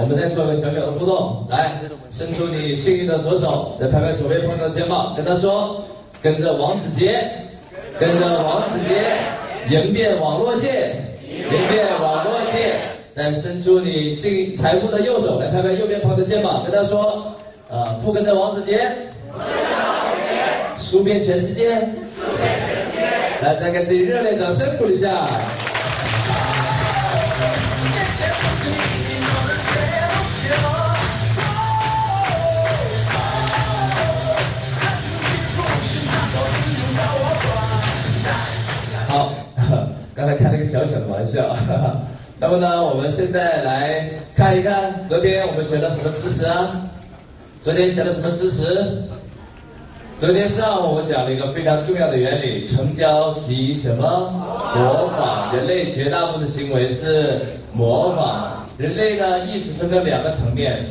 我们再做个小小的互动，来，伸出你幸运的左手，来拍拍左边朋友的肩膀，跟他说，跟着王子杰，跟着王子杰，迎遍网络界，迎遍网络界。再伸出你幸运财富的右手，来拍拍右边朋友的肩膀，跟他说，呃，不跟着王子杰，输遍全世界，来，再给自己热烈掌声鼓励一下。然后呢，我们现在来看一看，昨天我们学了什么知识啊？昨天学了什么知识？昨天上午我讲了一个非常重要的原理，成交即什么？模仿。人类绝大部分的行为是模仿。人类呢，意识分成两个层面，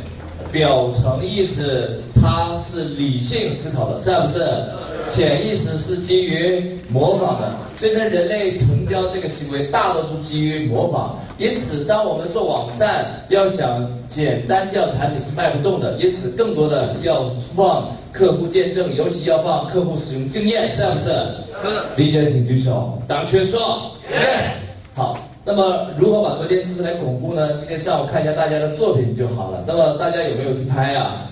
表层意识它是理性思考的，是不是？潜意识是基于模仿的，所以呢，人类成交这个行为大多数基于模仿。因此，当我们做网站，要想简单介绍产品是卖不动的。因此，更多的要放客户见证，尤其要放客户使用经验，是不是？是。理解的请举手。党圈说 yes。好，那么如何把昨天知识来巩固呢？今天上午看一下大家的作品就好了。那么大家有没有去拍啊？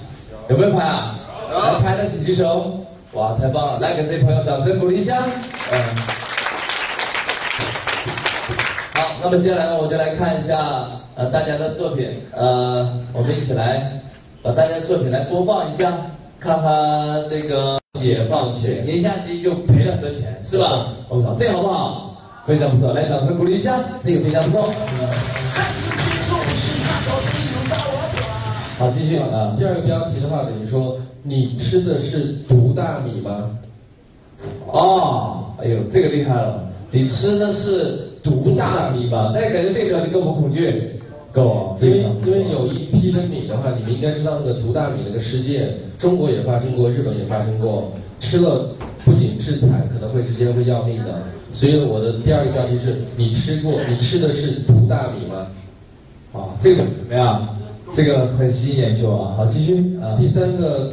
有没有拍啊？来拍的请举手。哇，太棒了！来给这位朋友掌声鼓励一下。嗯。好，那么接下来呢，我就来看一下呃大家的作品，呃，我们一起来把大家的作品来播放一下，看看这个解放前一下机就赔了很多钱，是吧？我靠，这个好不好？非常不错，来掌声鼓励一下，这个非常不错。好，继续啊。第二个标题的话，等于说。你吃的是毒大米吗？哦，哎呦，这个厉害了！你吃的是毒大米吗？大家感觉这个你够不恐惧？够，因为因为有一批的米的话，你们应该知道那个毒大米那个事件，中国也发生过，日本也发生过，吃了不仅致残，可能会直接会要命的。所以我的第二个标题是你吃过，你吃的是毒大米吗？啊，这个怎么样？这个很吸引眼球啊！好，继续啊。第三个。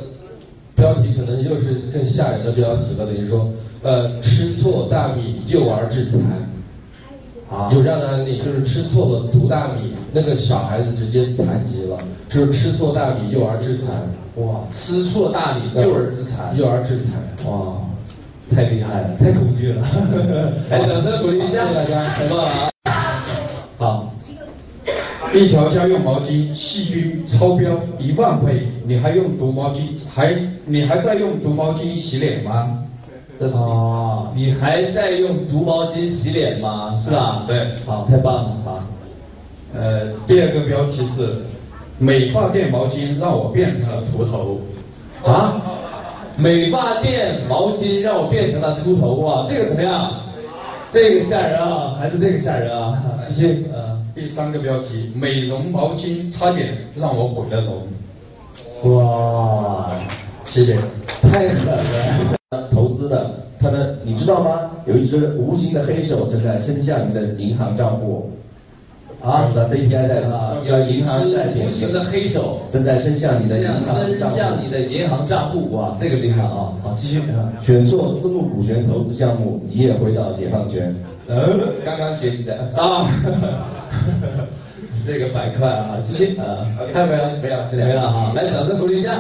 标题可能又是更吓人的标题了，等于说，呃，吃错大米幼儿致残，啊，有这样的案例，就是吃错了毒大米，那个小孩子直接残疾了，就是吃错大米幼儿致残，哇，吃错大米幼儿致残，幼儿致残，哇，太厉害了，太恐惧了，一条家用毛巾细菌超标一万倍，你还用毒毛巾？还你还在用毒毛巾洗脸吗？哦，你还在用毒毛巾洗脸吗？是吧？对，好，太棒了啊！呃，第二个标题是美发店毛巾让我变成了秃头。啊？美发店毛巾让我变成了秃头啊？这个怎么样？这个吓人啊，还是这个吓人啊？继续。第三个标题：美容毛巾差点让我毁了容。哇，谢谢，太狠了！投资的，他的你知道吗？有一只无形的黑手正在伸向你的银行账户。啊，的 CPI 代啊，有一只无形的黑手正在伸向你的银行伸向你的银行账户。哇，这个厉害啊！好，继续。选错私募股权投资项目，一夜回到解放前。呃，刚刚学习的啊。这个板块啊，继续啊，看到没有？没有，没了哈。来，掌声鼓励一下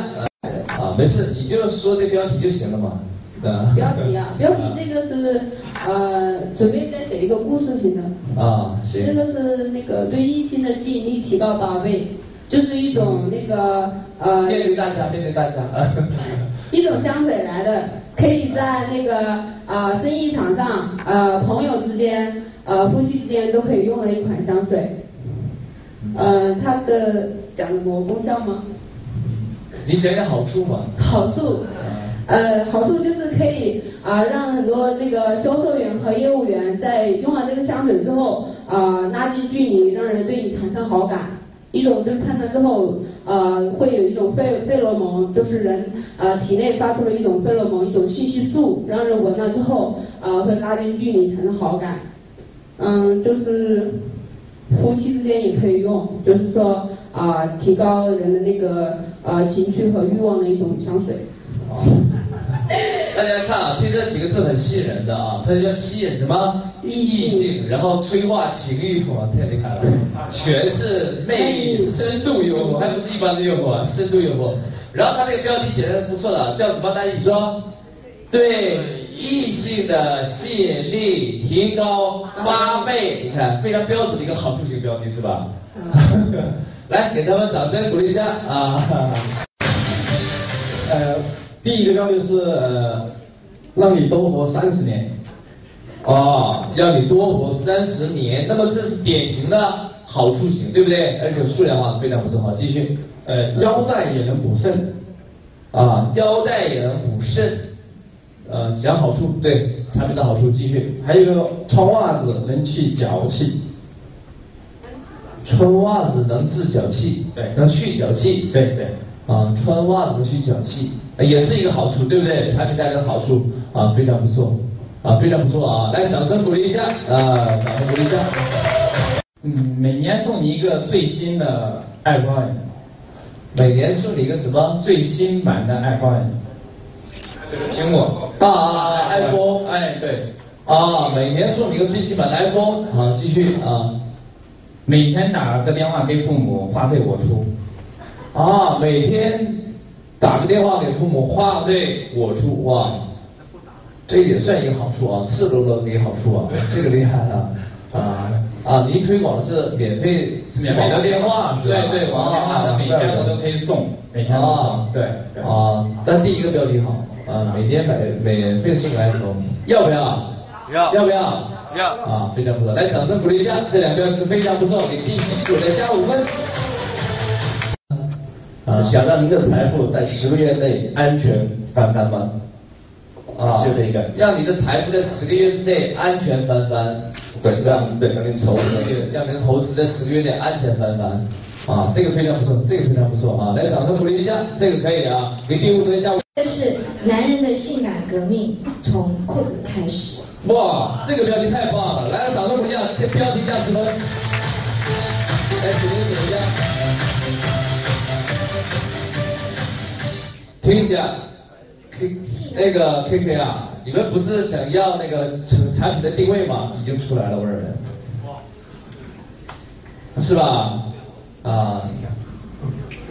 啊，没事，你就说这标题就行了嘛。啊。标题啊，标题这个是呃，准备再写一个故事型的。啊，行。这个是那个对异性的吸引力提高八倍，就是一种那个呃。面对大侠，面对大侠。一种香水来的，可以在那个啊生意场上呃朋友之间呃夫妻之间都可以用的一款香水。呃，它的讲过功效吗？你讲讲好处嘛。好处，呃，好处就是可以啊让很多那个销售员和业务员在用了这个香水之后啊拉近距离，让人对你产生好感。一种就是看了之后，呃，会有一种费费洛蒙，就是人呃体内发出了一种费洛蒙，一种信息素，让人闻了之后，呃，会拉近距离，产生好感。嗯，就是夫妻之间也可以用，就是说啊提高人的那个呃情趣和欲望的一种香水。大家看啊，其实这几个字很吸引人的啊，它叫吸引什么？异性，然后催化情欲，哇，太厉害了，全是魅力、深度诱惑，还不是一般的诱惑，深度诱惑。然后他这个标题写的不错的，叫什么？大家说，对异性的吸引力提高八倍，你看非常标准的一个好处型标题是吧？来，给他们掌声鼓励一下啊！呃，第一个标题是呃，让你多活三十年。哦，让你多活三十年，那么这是典型的好处型，对不对？而且数量化非常不错。好，继续。呃，腰带也能补肾。啊，腰带也能补肾。呃，讲好处，对产品的好处，继续。还有一个穿袜子能去脚气。穿袜子能治脚气，对，能去脚气，对对。啊，穿袜子能去脚气，也是一个好处，对不对？产品带来的好处啊，非常不错。啊，非常不错啊！来，掌声鼓励一下啊，掌声鼓励一下。嗯，每年送你一个最新的 iPhone。每年送你一个什么？最新版的 iPhone。这个苹果。啊，iPhone。哎，对。啊，每年送你一个最新版的 iPhone。好，继续啊。每天打个电话给父母，话费我出。啊，每天打个电话给父母，话费我出哇。这也算一个好处啊，赤裸裸给好处啊，这个厉害了啊啊！您推广的是免费免费的电话是吧？对对，广告电话每天我都可以送，每天送。对啊，但第一个标题好啊，每天免免费送 iPhone，要不要？要要不要？要啊，非常不错，来掌声鼓励一下，这两标题非常不错，给第七组再加五分。啊，想让您的财富在十个月内安全翻番吗？啊，就这个，让你的财富在十个月之内安全翻番，对，让对让您投资，让您投资在十个月内安全翻番，啊，这个非常不错，这个非常不错啊，来掌声鼓励一下，这个可以啊，给第五组加。这是男人的性感革命，从裤子开始。哇，这个标题太棒了，来掌声鼓励一下，这标题加十分。来，请您点一下，听一下。那个 K K 啊，你们不是想要那个产产品的定位吗？已经出来了，我认为，是吧？啊？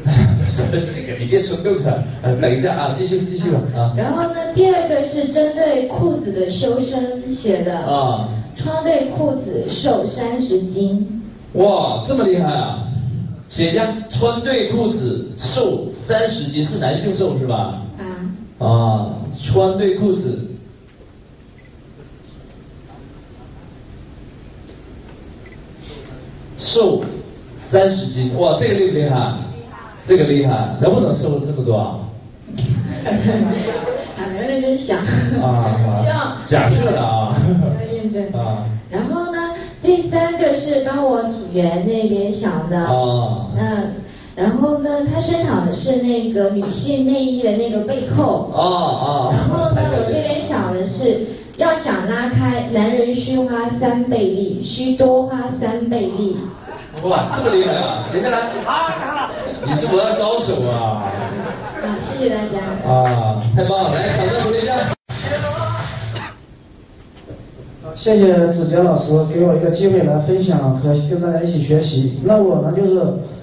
你别说够了，呃，等一下啊，继续继续吧啊。然后呢，第二个是针对裤子的修身写的啊，穿对裤子瘦三十斤。哇，这么厉害啊！企业家穿对裤子瘦三十斤，是男性瘦是吧？啊，穿对裤子，瘦三十斤，哇，这个厉不厉害？这个厉害，能不能瘦这么多啊？啊，没认真想。啊，希望假设的啊。要认真。啊。然后呢，第三个是帮我组员那边想的。啊。那。然后呢，它生产的是那个女性内衣的那个背扣。哦哦。然后呢，我这边想的是，要想拉开，男人需花三倍力，需多花三倍力。哇，这么厉害啊！谁再来？你是我的高手啊！啊，谢谢大家。啊，太棒了！来，掌声鼓励一下。谢谢子杰老师给我一个机会来分享和跟大家一起学习。那我呢，就是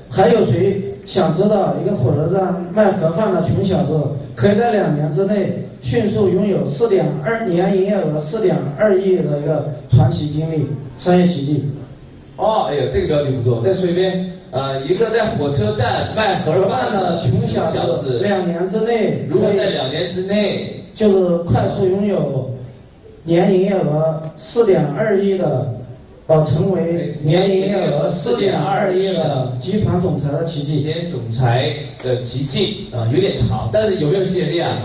还有谁？想知道一个火车站卖盒饭的穷小子，可以在两年之内迅速拥有四点二年营业额四点二亿的一个传奇经历，商业奇迹。哦，哎呀，这个标题不错，再说一遍。呃，一个在火车站卖盒饭的穷小子，两年之内，如果在两年之内，就是快速拥有年营业额四点二亿的。呃，成为年营业额四点二亿的集团总裁的奇迹。集团总裁的奇迹啊，有点长，但是有没有吸引力啊？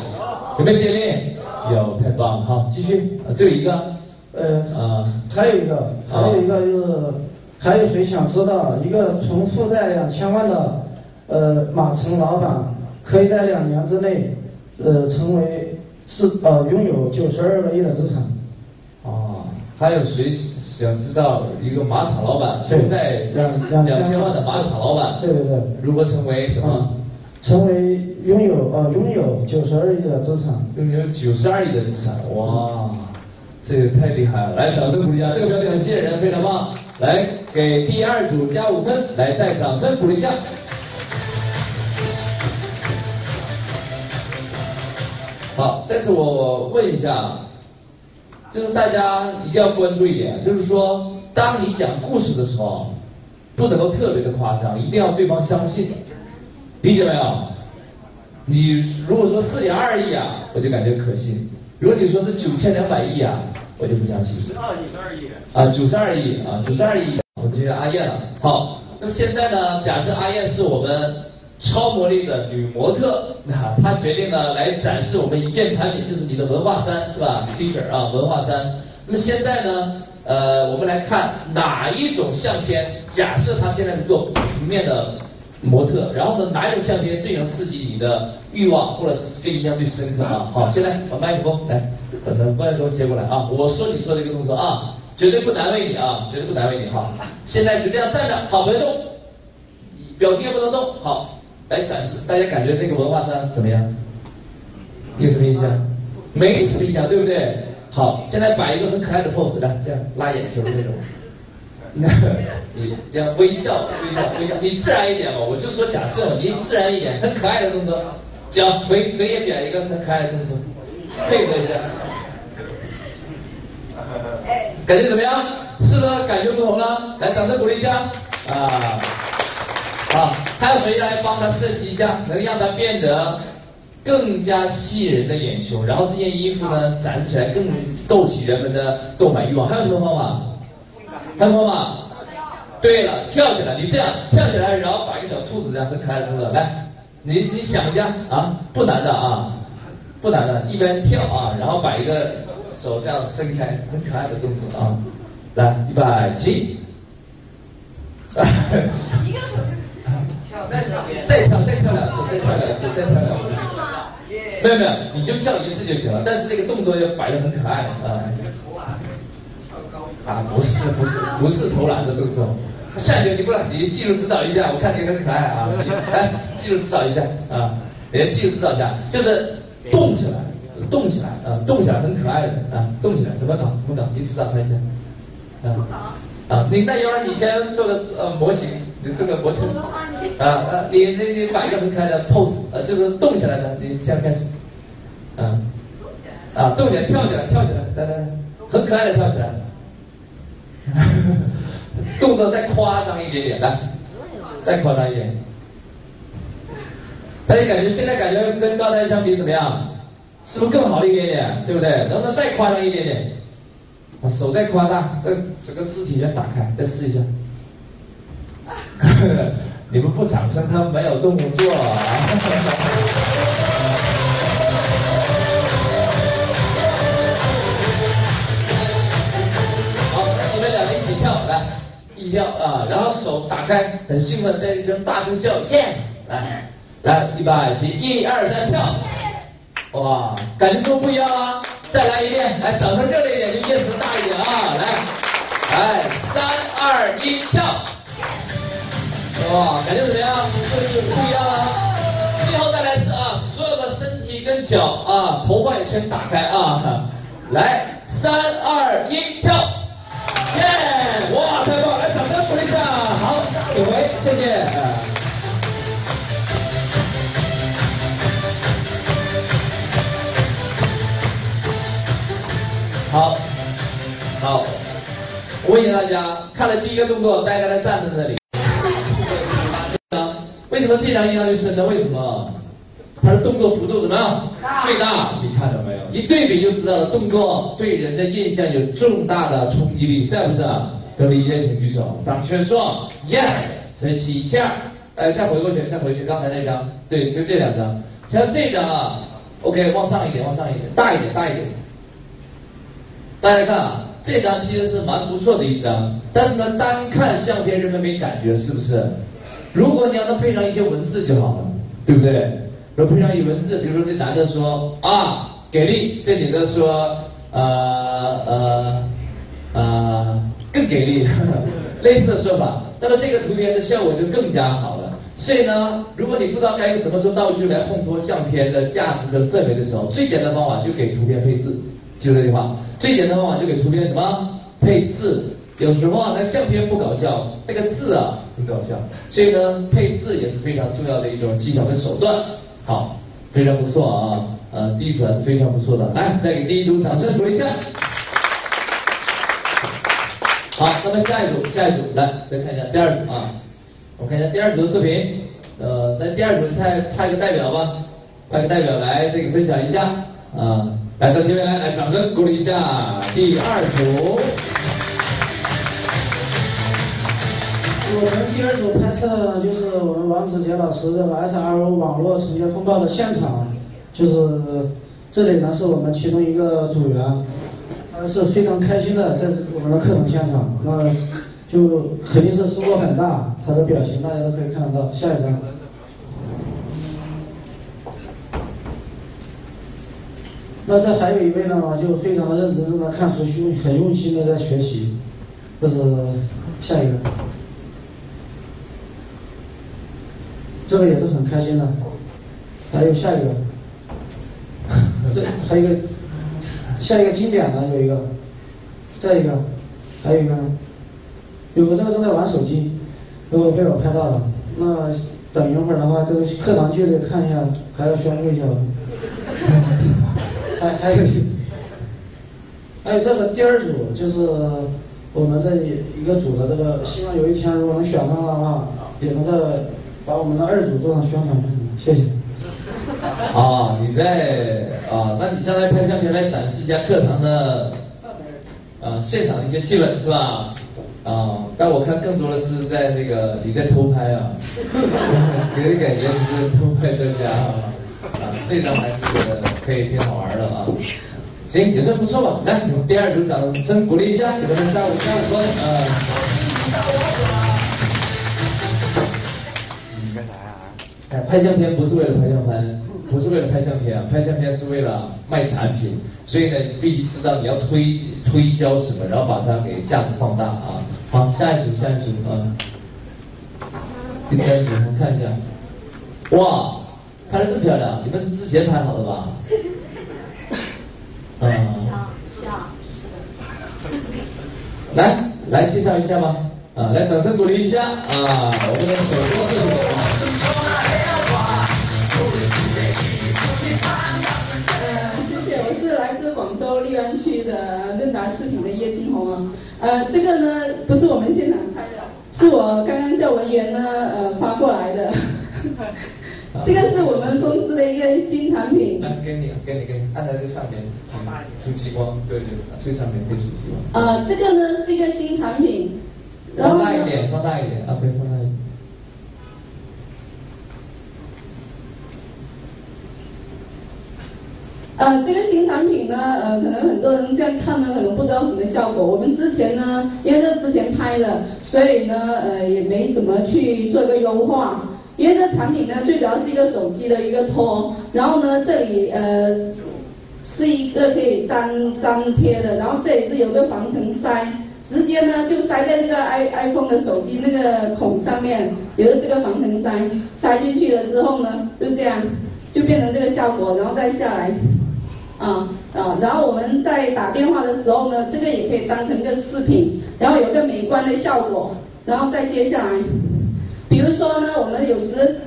有没有吸引力？有，太棒了。好，继续。啊这一个。呃啊，还有一个，还有一个就是，还有谁想知道一个从负债两千万的呃马城老板，可以在两年之内呃成为是呃拥有九十二个亿的资产？哦，还有谁？想知道一个马场老板住在两两千万的马场老板，对对对，如何成为什么？成为拥有呃拥有九十二亿的资产，拥有九十二亿的资产，哇，这个太厉害了！来，掌声鼓励一下，这个标题很吸引人，非常棒。来，给第二组加五分，来，再掌声鼓励一下。好，再次我问一下，就是大家一定要关注一点，就是说，当你讲故事的时候，不能够特别的夸张，一定要对方相信。理解没有？你如果说四点二亿啊，我就感觉可信；如果你说是九千两百亿啊，我就不相信。十二亿，十二亿。啊，九十二亿啊，九十二亿。我接阿燕了。好，那么现在呢？假设阿燕是我们超魔力的女模特，那她决定呢来展示我们一件产品，就是你的文化衫，是吧？T 恤啊，文化衫。那么现在呢？呃，我们来看哪一种相片？假设她现在是做平面的。模特，然后呢，哪一种相片最能刺激你的欲望，或者是对印象最深刻啊？好，现在把麦克风来，把麦克风接过来啊！我说你做这个动作啊，绝对不难为你啊，绝对不难为你哈！现在就这样站着，好，不要动，表情也不能动，好，来展示，大家感觉这个文化衫怎么样？有什么印象？没什么印象，对不对？好，现在摆一个很可爱的 pose，来，这样拉眼球的那种。那你要微笑，微笑，微笑，你自然一点嘛。我就说假设你自然一点，很可爱的动作，脚腿腿也扁一个很可爱的动作，配合一下。哎，感觉怎么样？是不是感觉不同了？来，掌声鼓励一下啊！啊，还有谁来帮他设计一下，能让他变得更加吸引人的眼球，然后这件衣服呢展示起来更勾起人们的购买欲望？还有什么方法？还有方法？对了，跳起来，你这样跳起来，然后把一个小兔子这样很可爱的动作，来，你你想一下啊，不难的啊，不难的，一边跳啊，然后把一个手这样伸开，很可爱的动作啊，来，预备起，一个手，再跳，再跳，两次，再跳两次，再跳两次，没有没有，你就跳一次就行了，但是这个动作要摆的很可爱啊。啊，不是不是不是投篮的动作，下去你过来，你技术指导一下，我看你很可爱啊，来技术指导一下啊，来技术指导一下，就是动起来，动起来啊，动起来很可爱的啊，动起来怎么搞怎么搞，你指导他一下啊啊，你那要不然你先做个呃模型，你这个模特啊啊，你你你摆一个很可爱的 pose，呃就是动起来的，你现在开始啊啊动起来跳起来跳起来，来来来，很可爱的跳起来。动作再夸张一点点，来，再夸张一点。大家感觉现在感觉跟刚才相比怎么样？是不是更好了一点点？对不对？能不能再夸张一点点？把手再夸大，这整个肢体全打开，再试一下。你们不掌声，他们没有动作啊。一起跳来，一跳啊，然后手打开，很兴奋，在一声大声叫 yes，来，来，预备起，一二三跳，哇，感觉是不是不一样啊？再来一遍，来，掌声热烈一点，就 yes 大一点啊，来，来，三二一跳，哇，感觉怎么样？是不是不一样啊？最后再来一次啊，所有的身体跟脚啊，头发也全打开啊，来，三二一跳，耶，哇，太棒！来，掌声鼓励一下，好，有回，谢谢。好，好，我问一下大家，看了第一个动作，大家在站在那里。为什么这张印象最深呢？为什么？它的动作幅度怎么样？最大，你看到没有？一对比就知道了，动作对人的印象有重大的冲击力，是不是？有理解请举手。党圈说 yes，这起价，哎，再回过去，再回去，刚才那张，对，就这两张。像这张啊，OK，往上一点，往上一点，大一点，大一点。大家看啊，这张其实是蛮不错的一张，但是呢，单看相片人们没感觉，是不是？如果你要能配上一些文字就好了，对不对？如果配上一文字，比如说这男的说啊，给力，这女的说呃呃呃。更给力，类似的说法。那么这个图片的效果就更加好了。所以呢，如果你不知道该用什么做道具来烘托相片的价值的氛围的时候，最简单的方法就给图片配字，记住这句话。最简单的方法就给图片什么配字。有时候啊，那相片不搞笑，那个字啊很搞笑。所以呢，配字也是非常重要的一种技巧跟手段。好，非常不错啊，呃，第一组还是非常不错的。来，再给第一组掌声鼓励一下。好，那么下一组，下一组来，再看一下第二组啊。我看一下第二组的作品，呃，那第二组再派个代表吧，派个代表来这个分享一下啊，来到前面来，来掌声鼓励一下第二组。我们第二组拍摄的就是我们王子杰老师这个 SRO 网络重建风暴的现场，就是这里呢是我们其中一个组员，他是非常开心的在我们的课堂现场，那就肯定是收获很大，他的表情大家都可以看得到。下一张。那这还有一位呢，就非常认真，正在看书，用很用心的在学习。这是下一个。这个也是很开心的，还有下一个，这还有一个，下一个经典的有一个，再一个，还有一个呢，有个这个正在玩手机，如果被我拍到了，那等一会儿的话，这个课堂纪律看一下，还要宣布一下吗？还还有，还有这个第二组就是我们这一个组的这个，希望有一天如果能选上的话，也能在。把我们的二组做上宣传，谢谢。啊，你在啊？那你现在拍相片来展示一下课堂的啊现场的一些气氛是吧？啊，但我看更多的是在那个你在偷拍啊，给人感觉你是偷拍专家啊。啊，这张还是可以挺好玩的啊。行，也算不错吧。来，第二组掌声鼓励一下，给他们加五加五分啊。哎，拍相片不是为了拍相片，不是为了拍相片啊，拍相片是为了卖产品，所以呢，你必须知道你要推推销什么，然后把它给价值放大啊。好，下一组，下一组啊，第三组，我们看一下，哇，拍的这么漂亮，你们是之前拍好的吧？啊，像像是的。来，来介绍一下吧，啊，来掌声鼓励一下啊，我们的首播摄影。广州荔湾区的润达视频的叶金红啊，呃，这个呢不是我们现场拍的，是我刚刚叫文员呢呃发过来的，这个是我们公司的一个新产品。来，给你，给你，给你，按在这上面，出激光，对对，最上面可以出激光。呃，这个呢是一个新产品，放大一点，放大一点，啊，对，放大一点。呃，这个新产品呢，呃，可能很多人这样看呢，可能不知道什么效果。我们之前呢，因为这之前拍的，所以呢，呃，也没怎么去做一个优化。因为这产品呢，最主要是一个手机的一个托，然后呢，这里呃是一个可以粘粘贴的，然后这里是有个防尘塞，直接呢就塞在这个 i iPhone 的手机那个孔上面，也是这个防尘塞，塞进去了之后呢，就这样就变成这个效果，然后再下来。啊啊，然后我们在打电话的时候呢，这个也可以当成一个视频，然后有个美观的效果，然后再接下来，比如说呢，我们有时。